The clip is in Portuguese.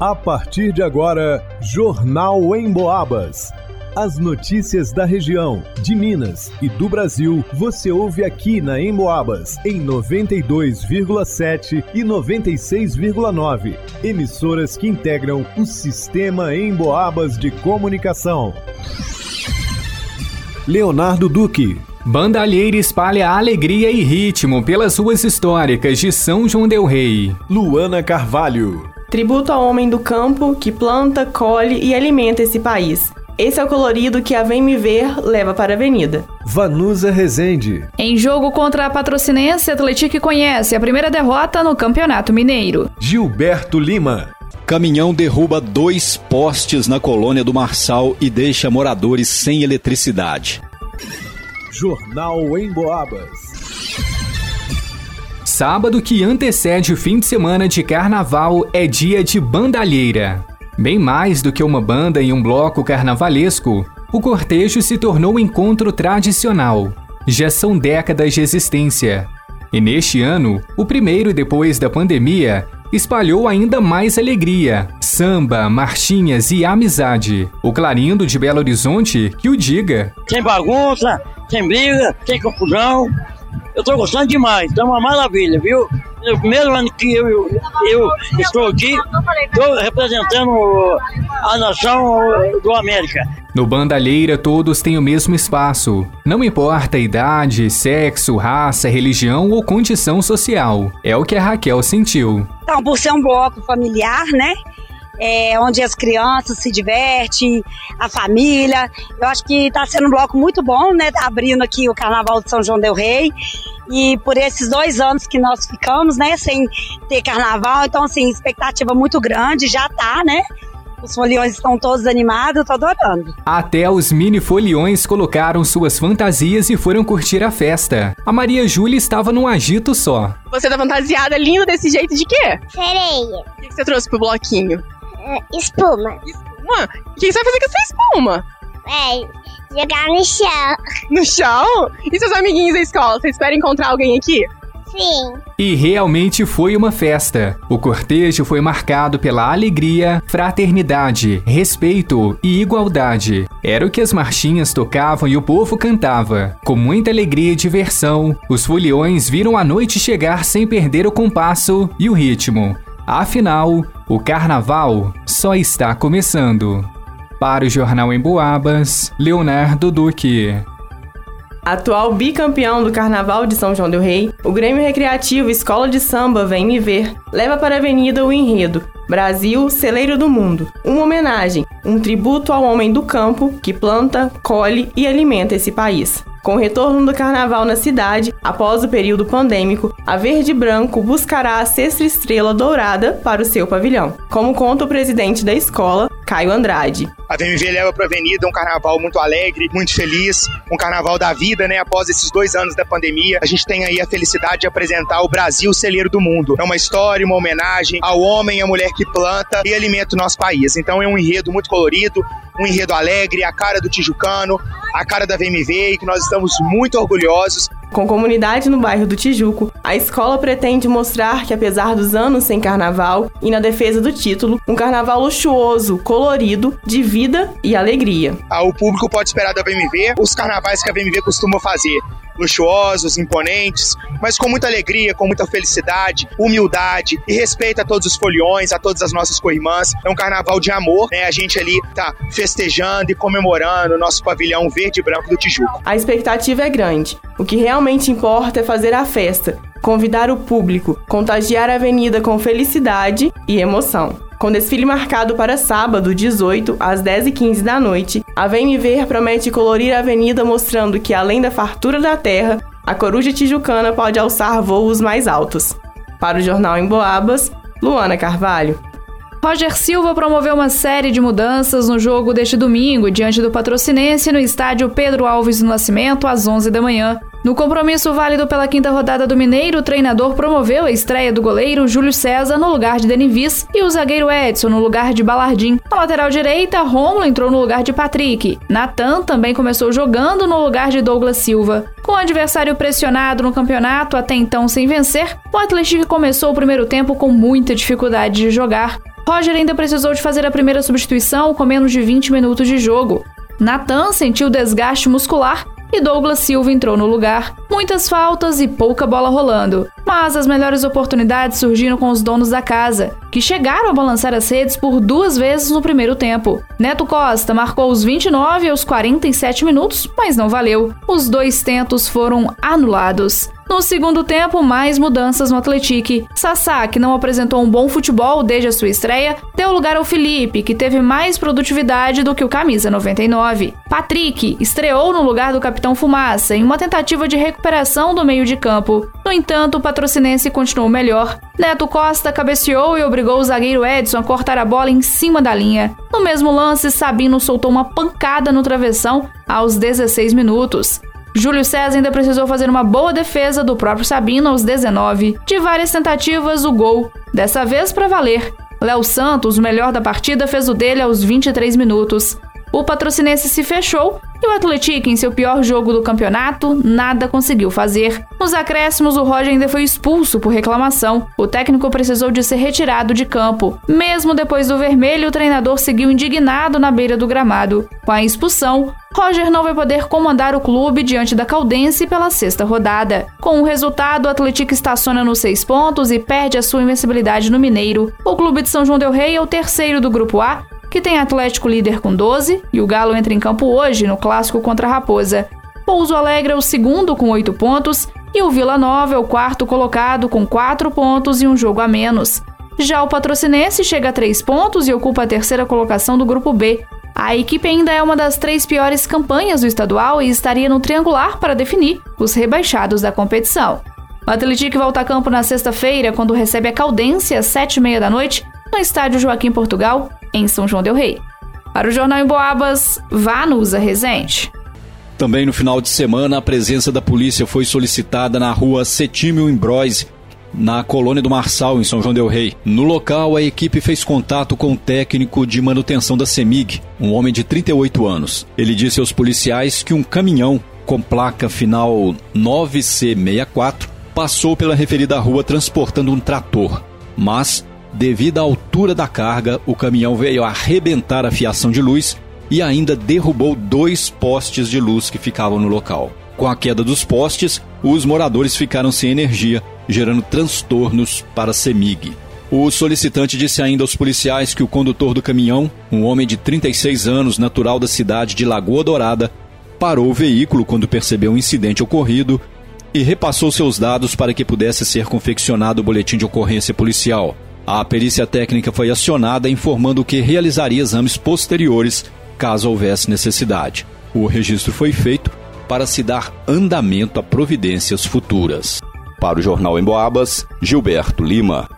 A partir de agora, Jornal em Boabas. As notícias da região, de Minas e do Brasil, você ouve aqui na Emboabas, em 92,7 e 96,9. Emissoras que integram o sistema Emboabas de comunicação. Leonardo Duque. Bandalheira espalha alegria e ritmo pelas ruas históricas de São João del Rei. Luana Carvalho. Tributo ao homem do campo que planta, colhe e alimenta esse país. Esse é o colorido que a Vem Me Ver leva para a avenida. Vanusa Rezende. Em jogo contra a Patrocinense, Atlético conhece a primeira derrota no Campeonato Mineiro. Gilberto Lima. Caminhão derruba dois postes na colônia do Marçal e deixa moradores sem eletricidade. Jornal em Boabas. Sábado que antecede o fim de semana de carnaval é dia de bandalheira. Bem mais do que uma banda em um bloco carnavalesco, o cortejo se tornou um encontro tradicional. Já são décadas de existência. E neste ano, o primeiro depois da pandemia, espalhou ainda mais alegria, samba, marchinhas e amizade. O Clarindo de Belo Horizonte que o diga. Sem bagunça, sem briga, sem confusão. Eu tô gostando demais, tá uma maravilha, viu? no primeiro ano que eu, eu estou aqui, estou representando a nação do América. No Bandalheira, todos têm o mesmo espaço. Não importa a idade, sexo, raça, religião ou condição social. É o que a Raquel sentiu. Então, por ser um bloco familiar, né? É, onde as crianças se divertem, a família. Eu acho que está sendo um bloco muito bom, né? Abrindo aqui o Carnaval de São João del Rei. E por esses dois anos que nós ficamos, né, sem ter carnaval, então, assim, expectativa muito grande, já tá, né? Os foliões estão todos animados, eu tô adorando. Até os mini foliões colocaram suas fantasias e foram curtir a festa. A Maria Júlia estava num agito só. Você tá fantasiada linda desse jeito de quê? Sereia. O que você trouxe pro bloquinho? Uh, espuma. Espuma? O que você vai fazer com essa espuma? É, Jogar no chão. No chão? E seus amiguinhos da escola? Você espera encontrar alguém aqui? Sim. E realmente foi uma festa. O cortejo foi marcado pela alegria, fraternidade, respeito e igualdade. Era o que as marchinhas tocavam e o povo cantava. Com muita alegria e diversão, os foliões viram a noite chegar sem perder o compasso e o ritmo. Afinal, o carnaval só está começando. Para o Jornal em Boabas, Leonardo Duque. Atual bicampeão do Carnaval de São João del Rei, o Grêmio Recreativo Escola de Samba Vem Me Ver leva para a avenida o enredo Brasil, celeiro do mundo. Uma homenagem, um tributo ao homem do campo que planta, colhe e alimenta esse país. Com o retorno do carnaval na cidade, após o período pandêmico, a Verde Branco buscará a sexta estrela dourada para o seu pavilhão, como conta o presidente da escola, Caio Andrade. A VMV leva para a Avenida um carnaval muito alegre, muito feliz, um carnaval da vida, né? Após esses dois anos da pandemia, a gente tem aí a felicidade de apresentar o Brasil celeiro do mundo. É uma história, uma homenagem ao homem e à mulher que planta e alimenta o nosso país. Então é um enredo muito colorido, um enredo alegre, a cara do Tijucano, a cara da VMV e que nós estamos muito orgulhosos. Com comunidade no bairro do Tijuco, a escola pretende mostrar que, apesar dos anos sem carnaval e na defesa do título, um carnaval luxuoso, colorido, de vida e alegria. Ah, o público pode esperar da VMV os carnavais que a VMV costuma fazer luxuosos, imponentes, mas com muita alegria, com muita felicidade, humildade e respeito a todos os foliões, a todas as nossas co-irmãs. É um carnaval de amor, né? A gente ali tá festejando e comemorando o nosso pavilhão verde e branco do Tijuco. A expectativa é grande. O que realmente importa é fazer a festa, convidar o público, contagiar a avenida com felicidade e emoção. Com desfile marcado para sábado, 18, às 10h15 da noite, a Vem Me Ver promete colorir a avenida mostrando que, além da fartura da terra, a coruja tijucana pode alçar voos mais altos. Para o Jornal em Boabas, Luana Carvalho. Roger Silva promoveu uma série de mudanças no jogo deste domingo, diante do Patrocinense, no estádio Pedro Alves do Nascimento, às 11 da manhã. No compromisso válido pela quinta rodada do Mineiro, o treinador promoveu a estreia do goleiro Júlio César no lugar de Denivis e o zagueiro Edson no lugar de Balardim. Na lateral direita, Romulo entrou no lugar de Patrick. Natan também começou jogando no lugar de Douglas Silva. Com o adversário pressionado no campeonato, até então sem vencer, o Atlético começou o primeiro tempo com muita dificuldade de jogar. Roger ainda precisou de fazer a primeira substituição com menos de 20 minutos de jogo. Natan sentiu desgaste muscular e Douglas Silva entrou no lugar. Muitas faltas e pouca bola rolando. Mas as melhores oportunidades surgiram com os donos da casa, que chegaram a balançar as redes por duas vezes no primeiro tempo. Neto Costa marcou os 29 e os 47 minutos, mas não valeu. Os dois tentos foram anulados. No segundo tempo, mais mudanças no Atlético. Sassá, que não apresentou um bom futebol desde a sua estreia, deu lugar ao Felipe, que teve mais produtividade do que o camisa 99. Patrick estreou no lugar do capitão Fumaça em uma tentativa de recuperação do meio de campo. No entanto, o patrocinense continuou melhor. Neto Costa cabeceou e obrigou o zagueiro Edson a cortar a bola em cima da linha. No mesmo lance, Sabino soltou uma pancada no travessão aos 16 minutos. Júlio César ainda precisou fazer uma boa defesa do próprio Sabino aos 19. De várias tentativas, o gol, dessa vez para valer. Léo Santos, o melhor da partida, fez o dele aos 23 minutos. O patrocinense se fechou e o Atlético, em seu pior jogo do campeonato, nada conseguiu fazer. Nos acréscimos, o Roger ainda foi expulso por reclamação. O técnico precisou de ser retirado de campo. Mesmo depois do vermelho, o treinador seguiu indignado na beira do gramado. Com a expulsão, Roger não vai poder comandar o clube diante da Caldense pela sexta rodada. Com o resultado, o Atlético estaciona nos seis pontos e perde a sua invencibilidade no Mineiro. O clube de São João del Rei é o terceiro do Grupo A que tem Atlético líder com 12 e o Galo entra em campo hoje no clássico contra a Raposa. Pouso Alegre é o segundo com 8 pontos e o Vila Nova é o quarto colocado com 4 pontos e um jogo a menos. Já o Patrocinense chega a 3 pontos e ocupa a terceira colocação do grupo B. A equipe ainda é uma das três piores campanhas do estadual e estaria no triangular para definir os rebaixados da competição. O Atlético volta a campo na sexta-feira, quando recebe a Caldense às 7h30 da noite, no estádio Joaquim Portugal, em São João Del Rei. Para o Jornal em Boabas, Vanusa Rezende. Também no final de semana, a presença da polícia foi solicitada na rua Setímio Imbroise, na colônia do Marçal, em São João Del Rei. No local, a equipe fez contato com o técnico de manutenção da CEMIG, um homem de 38 anos. Ele disse aos policiais que um caminhão com placa final 9C64 passou pela referida rua transportando um trator, mas Devido à altura da carga, o caminhão veio arrebentar a fiação de luz e ainda derrubou dois postes de luz que ficavam no local. Com a queda dos postes, os moradores ficaram sem energia, gerando transtornos para a CEMIG. O solicitante disse ainda aos policiais que o condutor do caminhão, um homem de 36 anos, natural da cidade de Lagoa Dourada, parou o veículo quando percebeu o um incidente ocorrido e repassou seus dados para que pudesse ser confeccionado o boletim de ocorrência policial. A perícia técnica foi acionada informando que realizaria exames posteriores caso houvesse necessidade. O registro foi feito para se dar andamento a providências futuras. Para o Jornal em Boabas, Gilberto Lima.